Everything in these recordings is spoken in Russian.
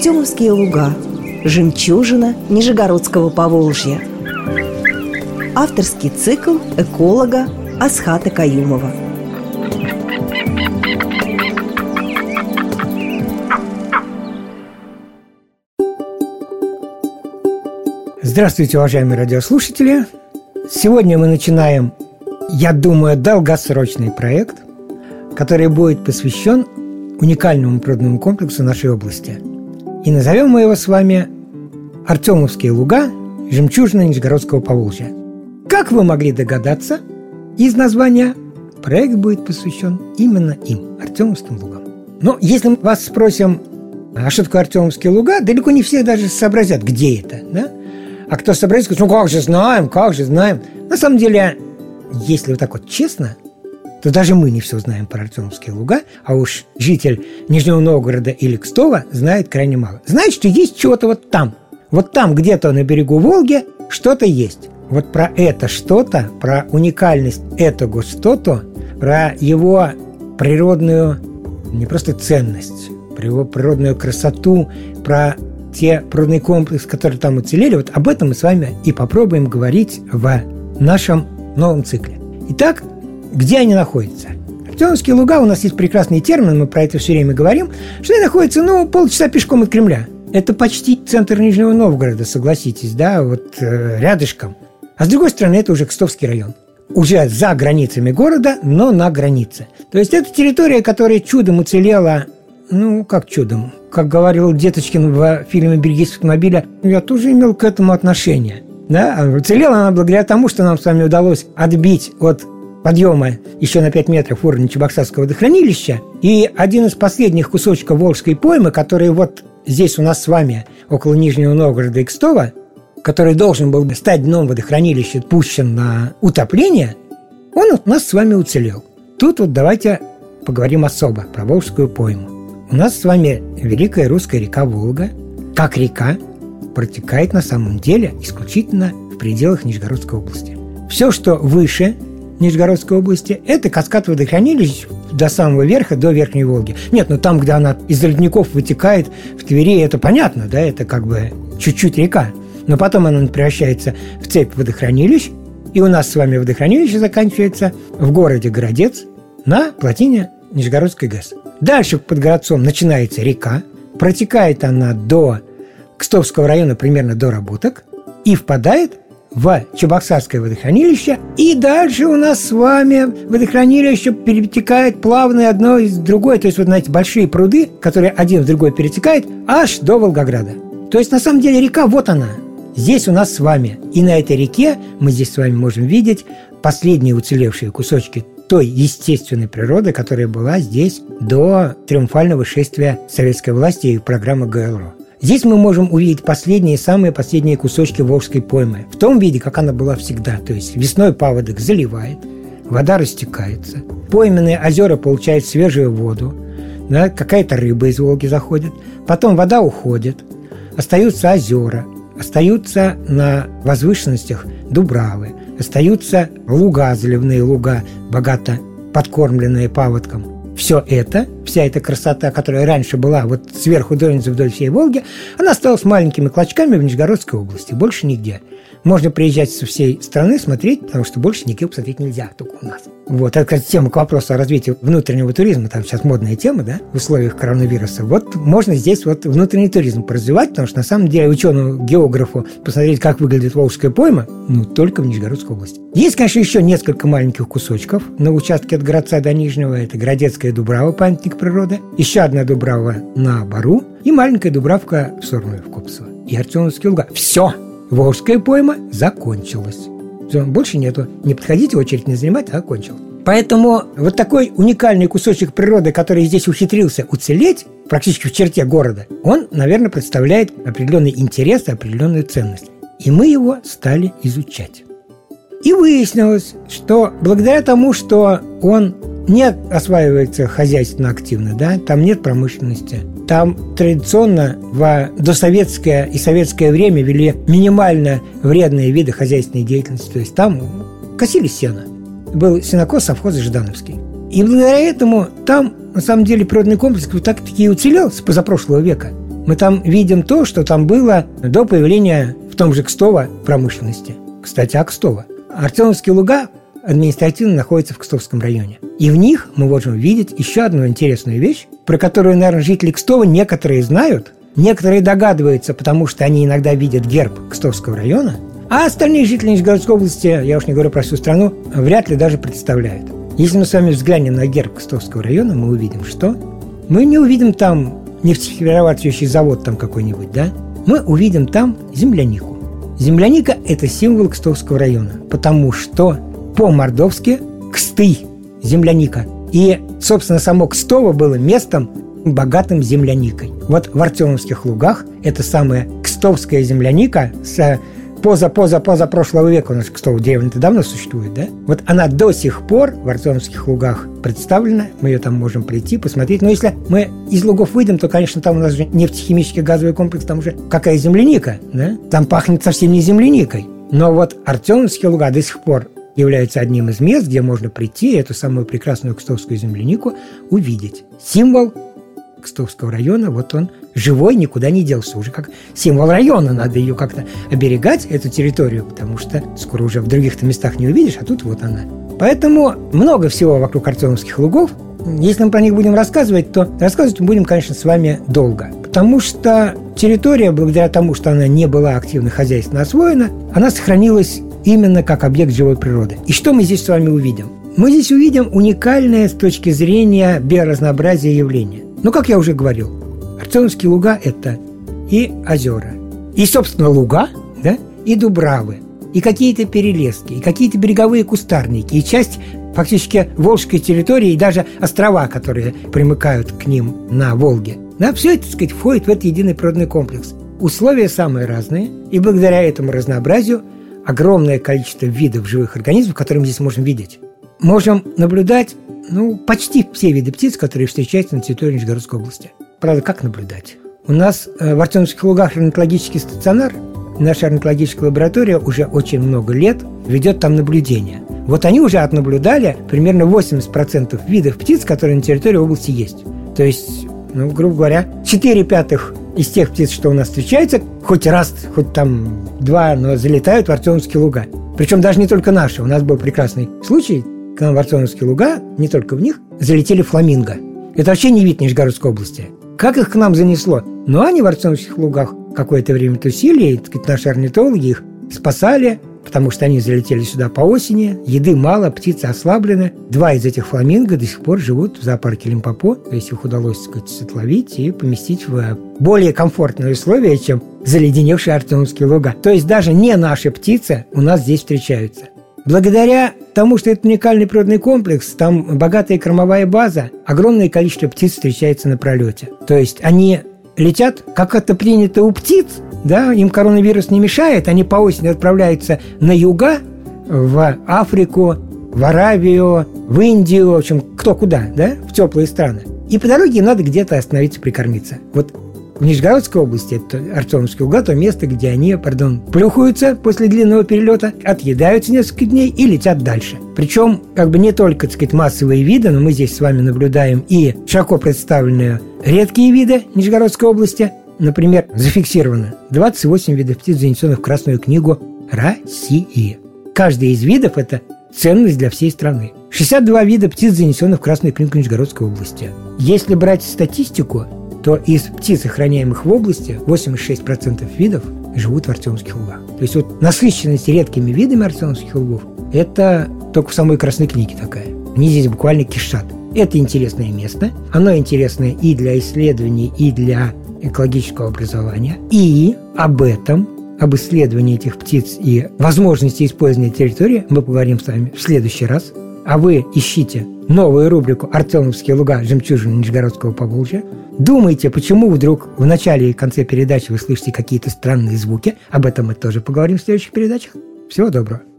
Артемовские луга Жемчужина Нижегородского Поволжья Авторский цикл эколога Асхата Каюмова Здравствуйте, уважаемые радиослушатели! Сегодня мы начинаем, я думаю, долгосрочный проект, который будет посвящен уникальному природному комплексу нашей области. И назовем мы его с вами Артемовские луга жемчужина Нижегородского Поволжья. Как вы могли догадаться, из названия проект будет посвящен именно им, Артемовским лугам. Но если мы вас спросим, а что такое Артемовские луга, далеко не все даже сообразят, где это. Да? А кто сообразит, скажет, ну как же знаем, как же знаем. На самом деле, если вот так вот честно – то даже мы не все знаем про Артемовские луга, а уж житель Нижнего Новгорода или Кстова знает крайне мало. Знает, что есть чего-то вот там. Вот там где-то на берегу Волги что-то есть. Вот про это что-то, про уникальность этого что-то, про его природную не просто ценность, про его природную красоту, про те природные комплексы, которые там уцелели, вот об этом мы с вами и попробуем говорить в нашем новом цикле. Итак, где они находятся. Артемовские луга, у нас есть прекрасный термин, мы про это все время говорим, что они находятся, ну, полчаса пешком от Кремля. Это почти центр Нижнего Новгорода, согласитесь, да, вот э, рядышком. А с другой стороны, это уже Кстовский район. Уже за границами города, но на границе. То есть это территория, которая чудом уцелела, ну, как чудом. Как говорил Деточкин в фильме «Берегись автомобиля», я тоже имел к этому отношение. Да? Уцелела она благодаря тому, что нам с вами удалось отбить от подъема еще на 5 метров уровня Чебоксарского водохранилища. И один из последних кусочков Волжской поймы, который вот здесь у нас с вами, около Нижнего Новгорода и Кстова, который должен был стать дном водохранилища, пущен на утопление, он у нас с вами уцелел. Тут вот давайте поговорим особо про Волжскую пойму. У нас с вами великая русская река Волга, как река, протекает на самом деле исключительно в пределах Нижегородской области. Все, что выше Нижегородской области, это каскад водохранилищ до самого верха, до Верхней Волги. Нет, ну там, где она из ледников вытекает в Твери, это понятно, да, это как бы чуть-чуть река. Но потом она превращается в цепь водохранилищ, и у нас с вами водохранилище заканчивается в городе Городец на плотине Нижегородской ГЭС. Дальше под городцом начинается река, протекает она до Кстовского района примерно до Работок и впадает в Чебоксарское водохранилище. И дальше у нас с вами водохранилище перетекает плавно одно из другой. То есть, вот, знаете, большие пруды, которые один в другой перетекает, аж до Волгограда. То есть, на самом деле, река вот она. Здесь у нас с вами. И на этой реке мы здесь с вами можем видеть последние уцелевшие кусочки той естественной природы, которая была здесь до триумфального шествия советской власти и программы ГЛРО. Здесь мы можем увидеть последние, самые последние кусочки Волжской поймы. В том виде, как она была всегда. То есть весной паводок заливает, вода растекается, пойменные озера получают свежую воду, да, какая-то рыба из Волги заходит, потом вода уходит, остаются озера, остаются на возвышенностях дубравы, остаются луга, заливные луга, богато подкормленные паводком – все это, вся эта красота, которая раньше была вот сверху донизу вдоль всей Волги, она осталась маленькими клочками в Нижегородской области, больше нигде. Можно приезжать со всей страны смотреть, потому что больше нигде посмотреть нельзя, только у нас. Вот, это, кстати, тема к вопросу о развитии внутреннего туризма, там сейчас модная тема, да, в условиях коронавируса. Вот можно здесь вот внутренний туризм поразвивать, потому что на самом деле ученому географу посмотреть, как выглядит Волжская пойма, ну, только в Нижегородской области. Есть, конечно, еще несколько маленьких кусочков на участке от Городца до Нижнего. Это Городецкая Дубрава, памятник природы, еще одна Дубрава на Бару и маленькая Дубравка в сторону Евкопсова. И Артемовские луга. Все! Волжская пойма закончилась. Все, больше нету. Не подходите, очередь не занимать, а кончил. Поэтому вот такой уникальный кусочек природы, который здесь ухитрился уцелеть, практически в черте города, он, наверное, представляет определенный интерес и определенную ценность. И мы его стали изучать. И выяснилось, что благодаря тому, что он не осваивается хозяйственно активно, да, там нет промышленности, там традиционно в досоветское и советское время вели минимально вредные виды хозяйственной деятельности. То есть там косили сено. Был сенокос совхоза Ждановский. И благодаря этому там, на самом деле, природный комплекс вот так-таки и уцелел с позапрошлого века. мы там видим то, что там было до появления в том же Кстово промышленности. Кстати, о Кстово. Артемовские луга административно находятся в Кстовском районе. И в них мы можем видеть еще одну интересную вещь, про которую, наверное, жители Кстова некоторые знают, некоторые догадываются, потому что они иногда видят герб Кстовского района, а остальные жители Нижегородской области, я уж не говорю про всю страну, вряд ли даже представляют. Если мы с вами взглянем на герб Кстовского района, мы увидим, что мы не увидим там нефтеперерабатывающий завод там какой-нибудь, да? Мы увидим там землянику. Земляника – это символ Кстовского района, потому что по-мордовски «ксты» – земляника. И, собственно, само Кстово было местом богатым земляникой. Вот в Артемовских лугах это самая кстовская земляника с поза-поза-поза прошлого века у нас Кстова деревня-то давно существует, да? Вот она до сих пор в Артемовских лугах представлена, мы ее там можем прийти, посмотреть. Но если мы из лугов выйдем, то, конечно, там у нас же нефтехимический газовый комплекс, там уже какая земляника, да? Там пахнет совсем не земляникой. Но вот Артемовские луга до сих пор является одним из мест, где можно прийти и эту самую прекрасную кстовскую землянику увидеть. Символ Кстовского района, вот он живой, никуда не делся. Уже как символ района, надо ее как-то оберегать, эту территорию, потому что скоро уже в других-то местах не увидишь, а тут вот она. Поэтому много всего вокруг Артемовских лугов. Если мы про них будем рассказывать, то рассказывать мы будем, конечно, с вами долго. Потому что территория, благодаря тому, что она не была активно хозяйственно освоена, она сохранилась именно как объект живой природы. И что мы здесь с вами увидим? Мы здесь увидим уникальное с точки зрения биоразнообразия явление. Ну, как я уже говорил, Артемовские луга – это и озера, и, собственно, луга, да, и дубравы, и какие-то перелески, и какие-то береговые кустарники, и часть фактически Волжской территории, и даже острова, которые примыкают к ним на Волге. Да, все это, так сказать, входит в этот единый природный комплекс. Условия самые разные, и благодаря этому разнообразию огромное количество видов живых организмов, которые мы здесь можем видеть. Можем наблюдать ну, почти все виды птиц, которые встречаются на территории Нижегородской области. Правда, как наблюдать? У нас э, в Артемовских лугах орнитологический стационар, наша орнитологическая лаборатория уже очень много лет ведет там наблюдения. Вот они уже отнаблюдали примерно 80% видов птиц, которые на территории области есть. То есть, ну, грубо говоря, 4 пятых из тех птиц, что у нас встречаются, хоть раз, хоть там два, но залетают в Артемовские луга. Причем даже не только наши. У нас был прекрасный случай, к нам в Артемовские луга, не только в них, залетели фламинго. Это вообще не вид Нижегородской области. Как их к нам занесло? Но они в Артемовских лугах какое-то время тусили, и так наши орнитологи их спасали, потому что они залетели сюда по осени, еды мало, птицы ослаблены. Два из этих фламинго до сих пор живут в зоопарке Лимпопо, то есть их удалось, так сказать, отловить и поместить в более комфортные условия, чем заледеневшие артемовские луга. То есть даже не наши птицы у нас здесь встречаются. Благодаря тому, что это уникальный природный комплекс, там богатая кормовая база, огромное количество птиц встречается на пролете. То есть они летят, как это принято у птиц, да, им коронавирус не мешает, они по осени отправляются на юга, в Африку, в Аравию, в Индию, в общем, кто куда, да, в теплые страны. И по дороге им надо где-то остановиться, прикормиться. Вот в Нижегородской области, это Артемовский угол, то место, где они, пардон, плюхаются после длинного перелета, отъедаются несколько дней и летят дальше. Причем, как бы не только, так сказать, массовые виды, но мы здесь с вами наблюдаем и широко представленные редкие виды Нижегородской области. Например, зафиксировано 28 видов птиц, занесенных в Красную книгу России. Каждый из видов – это ценность для всей страны. 62 вида птиц, занесенных в Красную книгу Нижегородской области. Если брать статистику, то из птиц, охраняемых в области, 86% видов живут в Артемских лугах. То есть вот насыщенность редкими видами Артемских лугов – это только в самой Красной книге такая. Они здесь буквально кишат. Это интересное место. Оно интересное и для исследований, и для экологического образования. И об этом, об исследовании этих птиц и возможности использования территории мы поговорим с вами в следующий раз. А вы ищите новую рубрику «Артемовские луга. Жемчужины Нижегородского Поволжья». Думайте, почему вдруг в начале и конце передачи вы слышите какие-то странные звуки. Об этом мы тоже поговорим в следующих передачах. Всего доброго.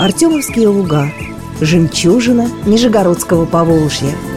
Артемовские луга. Жемчужина Нижегородского Поволжья –